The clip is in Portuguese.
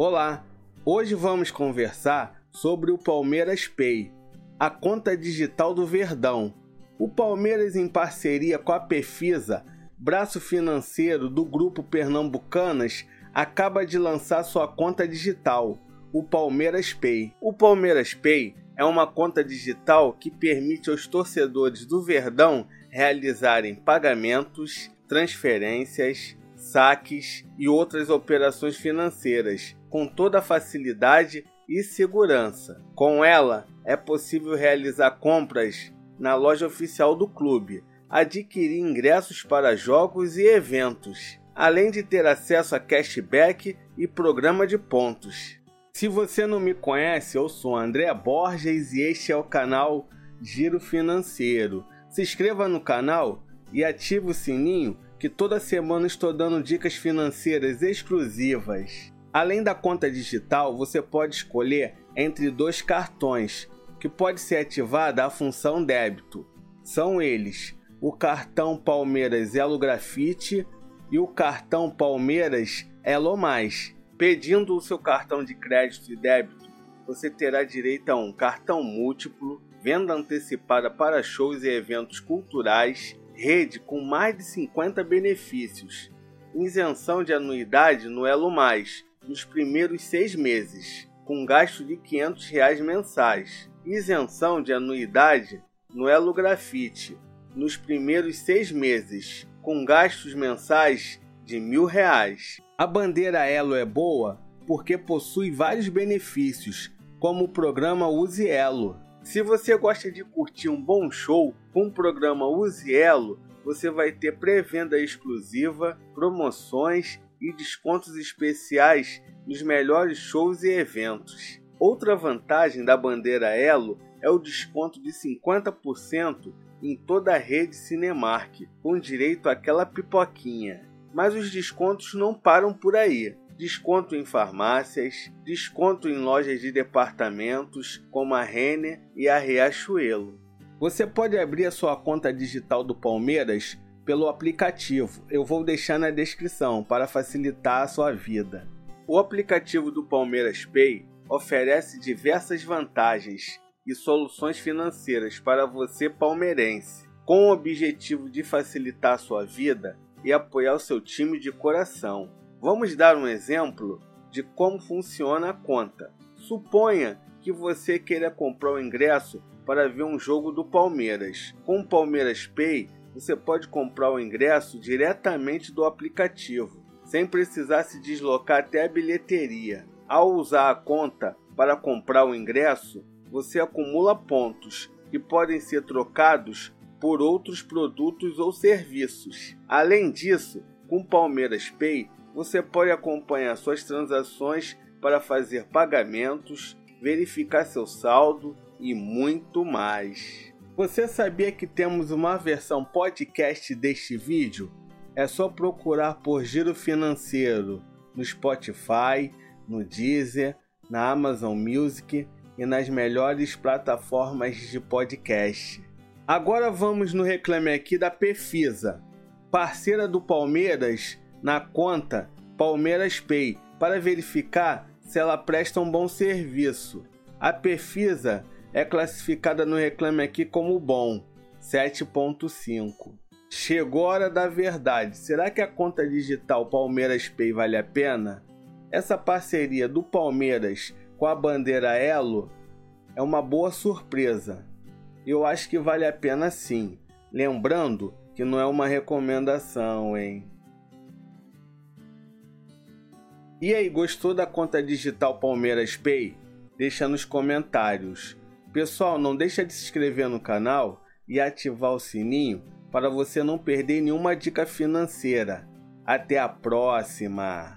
Olá, hoje vamos conversar sobre o Palmeiras Pay, a conta digital do Verdão. O Palmeiras, em parceria com a Pefisa, braço financeiro do grupo Pernambucanas, acaba de lançar sua conta digital, o Palmeiras Pay. O Palmeiras Pay é uma conta digital que permite aos torcedores do Verdão realizarem pagamentos, transferências, saques e outras operações financeiras com toda facilidade e segurança. Com ela, é possível realizar compras na loja oficial do clube, adquirir ingressos para jogos e eventos, além de ter acesso a cashback e programa de pontos. Se você não me conhece, eu sou André Borges e este é o canal Giro Financeiro. Se inscreva no canal e ative o sininho que toda semana estou dando dicas financeiras exclusivas. Além da conta digital, você pode escolher entre dois cartões, que pode ser ativada a função débito. São eles: o cartão Palmeiras Elo Grafite e o cartão Palmeiras Elo Mais. Pedindo o seu cartão de crédito e débito, você terá direito a um cartão múltiplo, venda antecipada para shows e eventos culturais, rede com mais de 50 benefícios, isenção de anuidade no Elo Mais nos primeiros seis meses, com gasto de 500 reais mensais, isenção de anuidade no Elo Grafite nos primeiros seis meses, com gastos mensais de 1.000. Reais. A bandeira Elo é boa porque possui vários benefícios, como o programa Use Elo. Se você gosta de curtir um bom show com o programa Use Elo, você vai ter pré-venda exclusiva, promoções e descontos especiais nos melhores shows e eventos. Outra vantagem da bandeira Elo é o desconto de 50% em toda a rede Cinemark, com direito àquela pipoquinha. Mas os descontos não param por aí. Desconto em farmácias, desconto em lojas de departamentos como a Renner e a Riachuelo. Você pode abrir a sua conta digital do Palmeiras pelo aplicativo. Eu vou deixar na descrição para facilitar a sua vida. O aplicativo do Palmeiras Pay oferece diversas vantagens e soluções financeiras para você palmeirense, com o objetivo de facilitar a sua vida e apoiar o seu time de coração. Vamos dar um exemplo de como funciona a conta. Suponha que você queira comprar o ingresso para ver um jogo do Palmeiras. Com o Palmeiras Pay, você pode comprar o ingresso diretamente do aplicativo, sem precisar se deslocar até a bilheteria. Ao usar a conta para comprar o ingresso, você acumula pontos que podem ser trocados por outros produtos ou serviços. Além disso, com Palmeiras Pay, você pode acompanhar suas transações para fazer pagamentos, verificar seu saldo e muito mais. Você sabia que temos uma versão podcast deste vídeo? É só procurar por Giro Financeiro no Spotify, no Deezer, na Amazon Music e nas melhores plataformas de podcast. Agora vamos no reclame aqui da Pefisa, parceira do Palmeiras na conta Palmeiras Pay, para verificar se ela presta um bom serviço. A Pefisa é classificada no Reclame Aqui como bom, 7.5. Chegou a hora da verdade. Será que a conta digital Palmeiras Pay vale a pena? Essa parceria do Palmeiras com a bandeira Elo é uma boa surpresa. Eu acho que vale a pena sim. Lembrando que não é uma recomendação, hein? E aí, gostou da conta digital Palmeiras Pay? Deixa nos comentários. Pessoal, não deixa de se inscrever no canal e ativar o sininho para você não perder nenhuma dica financeira. Até a próxima!